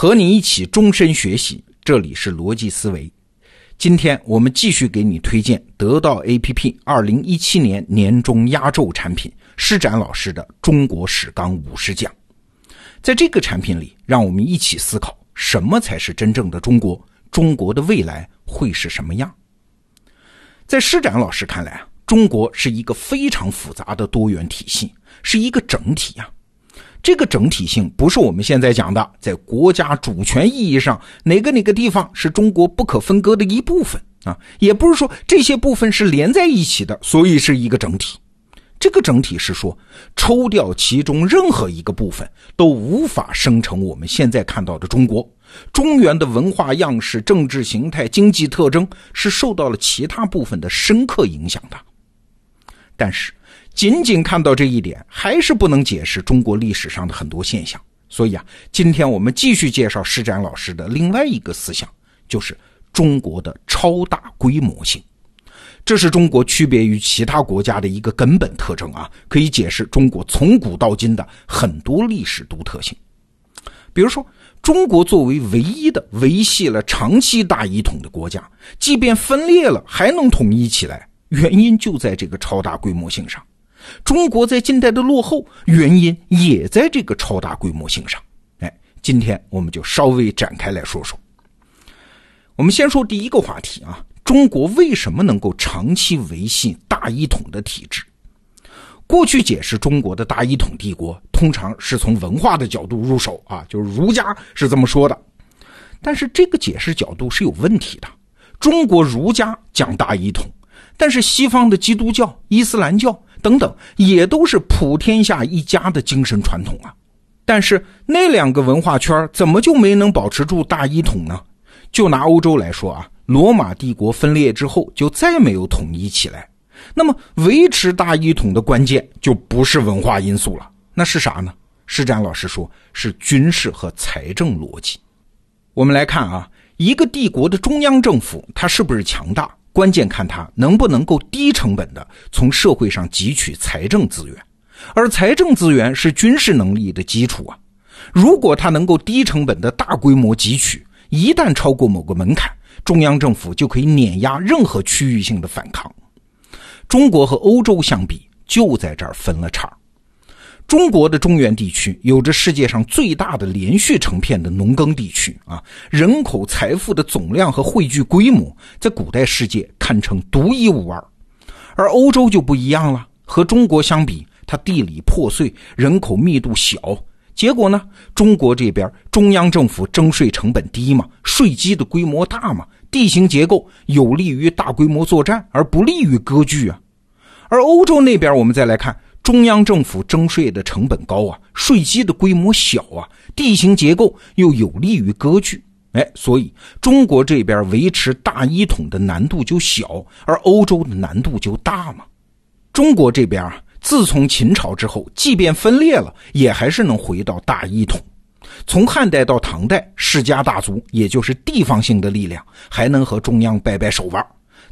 和你一起终身学习，这里是逻辑思维。今天我们继续给你推荐得到 APP 二零一七年年终压轴产品施展老师的《中国史纲五十讲》。在这个产品里，让我们一起思考什么才是真正的中国，中国的未来会是什么样？在施展老师看来啊，中国是一个非常复杂的多元体系，是一个整体呀。这个整体性不是我们现在讲的，在国家主权意义上，哪个哪个地方是中国不可分割的一部分啊？也不是说这些部分是连在一起的，所以是一个整体。这个整体是说，抽掉其中任何一个部分，都无法生成我们现在看到的中国。中原的文化样式、政治形态、经济特征是受到了其他部分的深刻影响的。但是。仅仅看到这一点，还是不能解释中国历史上的很多现象。所以啊，今天我们继续介绍施展老师的另外一个思想，就是中国的超大规模性。这是中国区别于其他国家的一个根本特征啊，可以解释中国从古到今的很多历史独特性。比如说，中国作为唯一的维系了长期大一统的国家，即便分裂了还能统一起来，原因就在这个超大规模性上。中国在近代的落后原因也在这个超大规模性上。哎，今天我们就稍微展开来说说。我们先说第一个话题啊，中国为什么能够长期维系大一统的体制？过去解释中国的大一统帝国，通常是从文化的角度入手啊，就是儒家是这么说的。但是这个解释角度是有问题的。中国儒家讲大一统，但是西方的基督教、伊斯兰教。等等，也都是普天下一家的精神传统啊。但是那两个文化圈怎么就没能保持住大一统呢？就拿欧洲来说啊，罗马帝国分裂之后就再没有统一起来。那么维持大一统的关键就不是文化因素了，那是啥呢？施展老师说是军事和财政逻辑。我们来看啊，一个帝国的中央政府它是不是强大？关键看他能不能够低成本的从社会上汲取财政资源，而财政资源是军事能力的基础啊。如果他能够低成本的大规模汲取，一旦超过某个门槛，中央政府就可以碾压任何区域性的反抗。中国和欧洲相比，就在这儿分了叉。中国的中原地区有着世界上最大的连续成片的农耕地区啊，人口财富的总量和汇聚规模，在古代世界堪称独一无二。而欧洲就不一样了，和中国相比，它地理破碎，人口密度小，结果呢，中国这边中央政府征税成本低嘛，税基的规模大嘛，地形结构有利于大规模作战，而不利于割据啊。而欧洲那边，我们再来看。中央政府征税的成本高啊，税基的规模小啊，地形结构又有利于割据，哎，所以中国这边维持大一统的难度就小，而欧洲的难度就大嘛。中国这边啊，自从秦朝之后，即便分裂了，也还是能回到大一统。从汉代到唐代，世家大族也就是地方性的力量，还能和中央掰掰手腕。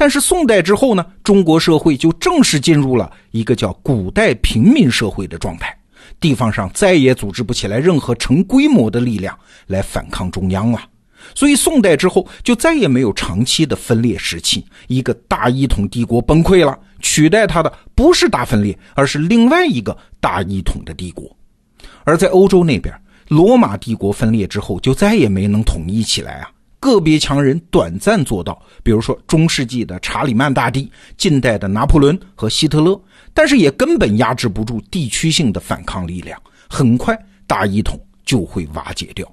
但是宋代之后呢，中国社会就正式进入了一个叫古代平民社会的状态，地方上再也组织不起来任何成规模的力量来反抗中央了。所以宋代之后就再也没有长期的分裂时期，一个大一统帝国崩溃了，取代它的不是大分裂，而是另外一个大一统的帝国。而在欧洲那边，罗马帝国分裂之后就再也没能统一起来啊。个别强人短暂做到，比如说中世纪的查理曼大帝、近代的拿破仑和希特勒，但是也根本压制不住地区性的反抗力量，很快大一统就会瓦解掉。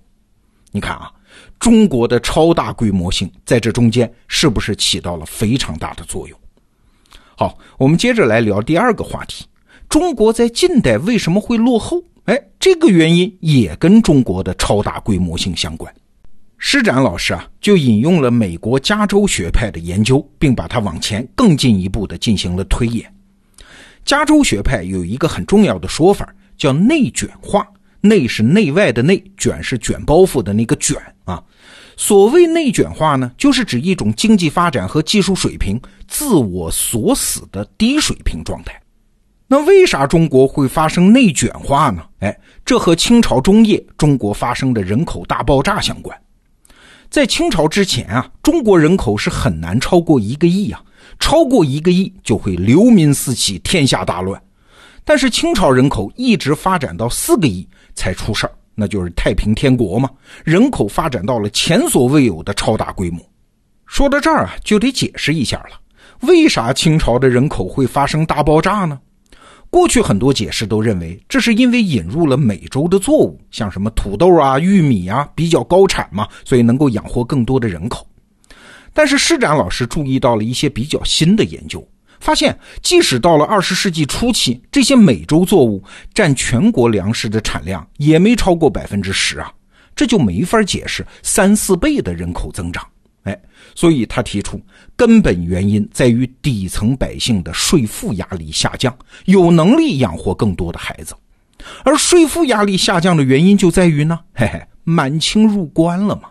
你看啊，中国的超大规模性在这中间是不是起到了非常大的作用？好，我们接着来聊第二个话题：中国在近代为什么会落后？哎，这个原因也跟中国的超大规模性相关。施展老师啊，就引用了美国加州学派的研究，并把它往前更进一步的进行了推演。加州学派有一个很重要的说法，叫内卷化。内是内外的内，卷是卷包袱的那个卷啊。所谓内卷化呢，就是指一种经济发展和技术水平自我锁死的低水平状态。那为啥中国会发生内卷化呢？哎，这和清朝中叶中国发生的人口大爆炸相关。在清朝之前啊，中国人口是很难超过一个亿啊，超过一个亿就会流民四起，天下大乱。但是清朝人口一直发展到四个亿才出事儿，那就是太平天国嘛，人口发展到了前所未有的超大规模。说到这儿啊，就得解释一下了，为啥清朝的人口会发生大爆炸呢？过去很多解释都认为，这是因为引入了美洲的作物，像什么土豆啊、玉米啊，比较高产嘛，所以能够养活更多的人口。但是施展老师注意到了一些比较新的研究，发现即使到了二十世纪初期，这些美洲作物占全国粮食的产量也没超过百分之十啊，这就没法解释三四倍的人口增长。哎，所以他提出，根本原因在于底层百姓的税负压力下降，有能力养活更多的孩子。而税负压力下降的原因就在于呢，嘿嘿，满清入关了嘛。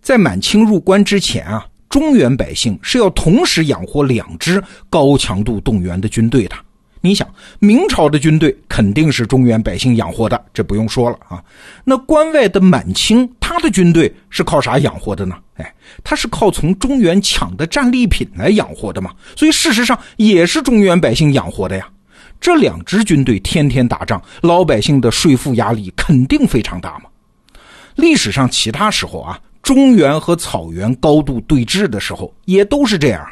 在满清入关之前啊，中原百姓是要同时养活两支高强度动员的军队的。你想，明朝的军队肯定是中原百姓养活的，这不用说了啊。那关外的满清，他的军队是靠啥养活的呢？哎，他是靠从中原抢的战利品来养活的嘛。所以事实上也是中原百姓养活的呀。这两支军队天天打仗，老百姓的税负压力肯定非常大嘛。历史上其他时候啊，中原和草原高度对峙的时候也都是这样，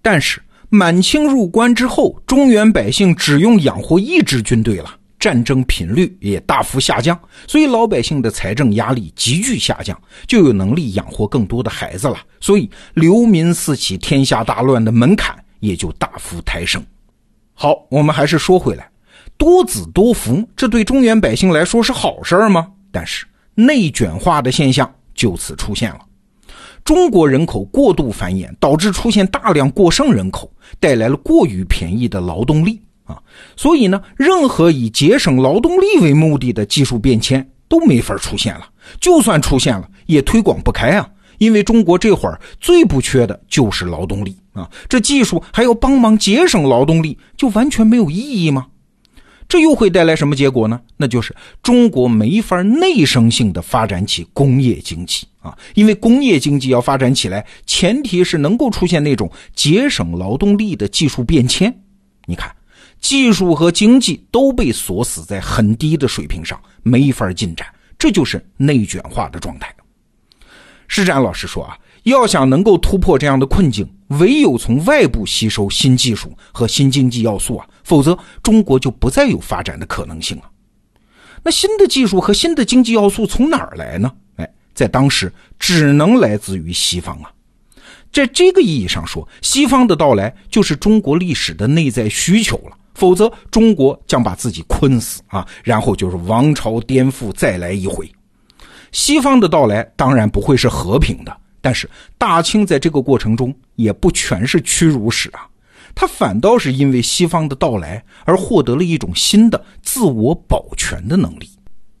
但是。满清入关之后，中原百姓只用养活一支军队了，战争频率也大幅下降，所以老百姓的财政压力急剧下降，就有能力养活更多的孩子了，所以流民四起、天下大乱的门槛也就大幅抬升。好，我们还是说回来，多子多福，这对中原百姓来说是好事吗？但是内卷化的现象就此出现了。中国人口过度繁衍，导致出现大量过剩人口，带来了过于便宜的劳动力啊！所以呢，任何以节省劳动力为目的的技术变迁都没法出现了。就算出现了，也推广不开啊！因为中国这会儿最不缺的就是劳动力啊！这技术还要帮忙节省劳动力，就完全没有意义吗？这又会带来什么结果呢？那就是中国没法内生性的发展起工业经济啊！因为工业经济要发展起来，前提是能够出现那种节省劳动力的技术变迁。你看，技术和经济都被锁死在很低的水平上，没法进展，这就是内卷化的状态。施展老师说啊，要想能够突破这样的困境，唯有从外部吸收新技术和新经济要素啊。否则，中国就不再有发展的可能性了。那新的技术和新的经济要素从哪儿来呢？哎，在当时只能来自于西方啊。在这个意义上说，西方的到来就是中国历史的内在需求了。否则，中国将把自己困死啊，然后就是王朝颠覆再来一回。西方的到来当然不会是和平的，但是大清在这个过程中也不全是屈辱史啊。他反倒是因为西方的到来而获得了一种新的自我保全的能力。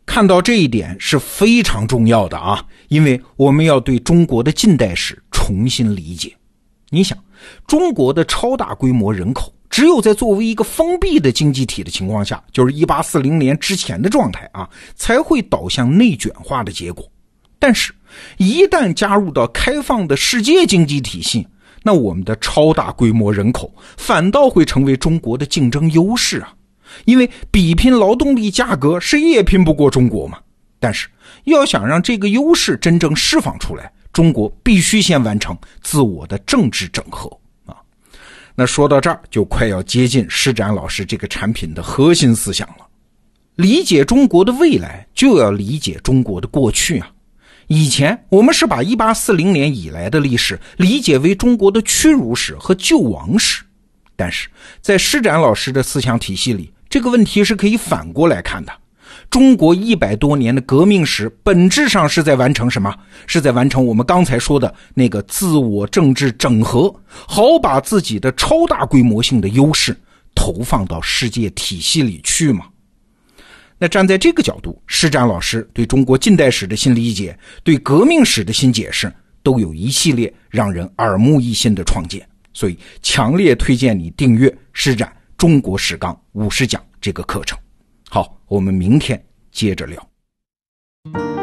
看到这一点是非常重要的啊，因为我们要对中国的近代史重新理解。你想，中国的超大规模人口，只有在作为一个封闭的经济体的情况下，就是一八四零年之前的状态啊，才会导向内卷化的结果。但是，一旦加入到开放的世界经济体系，那我们的超大规模人口反倒会成为中国的竞争优势啊，因为比拼劳动力价格，谁也拼不过中国嘛。但是要想让这个优势真正释放出来，中国必须先完成自我的政治整合啊。那说到这儿，就快要接近施展老师这个产品的核心思想了。理解中国的未来，就要理解中国的过去啊。以前我们是把一八四零年以来的历史理解为中国的屈辱史和救亡史，但是在施展老师的思想体系里，这个问题是可以反过来看的。中国一百多年的革命史本质上是在完成什么？是在完成我们刚才说的那个自我政治整合，好把自己的超大规模性的优势投放到世界体系里去吗？那站在这个角度，施展老师对中国近代史的新理解，对革命史的新解释，都有一系列让人耳目一新的创建。所以，强烈推荐你订阅施展《中国史纲五十讲这个课程。好，我们明天接着聊。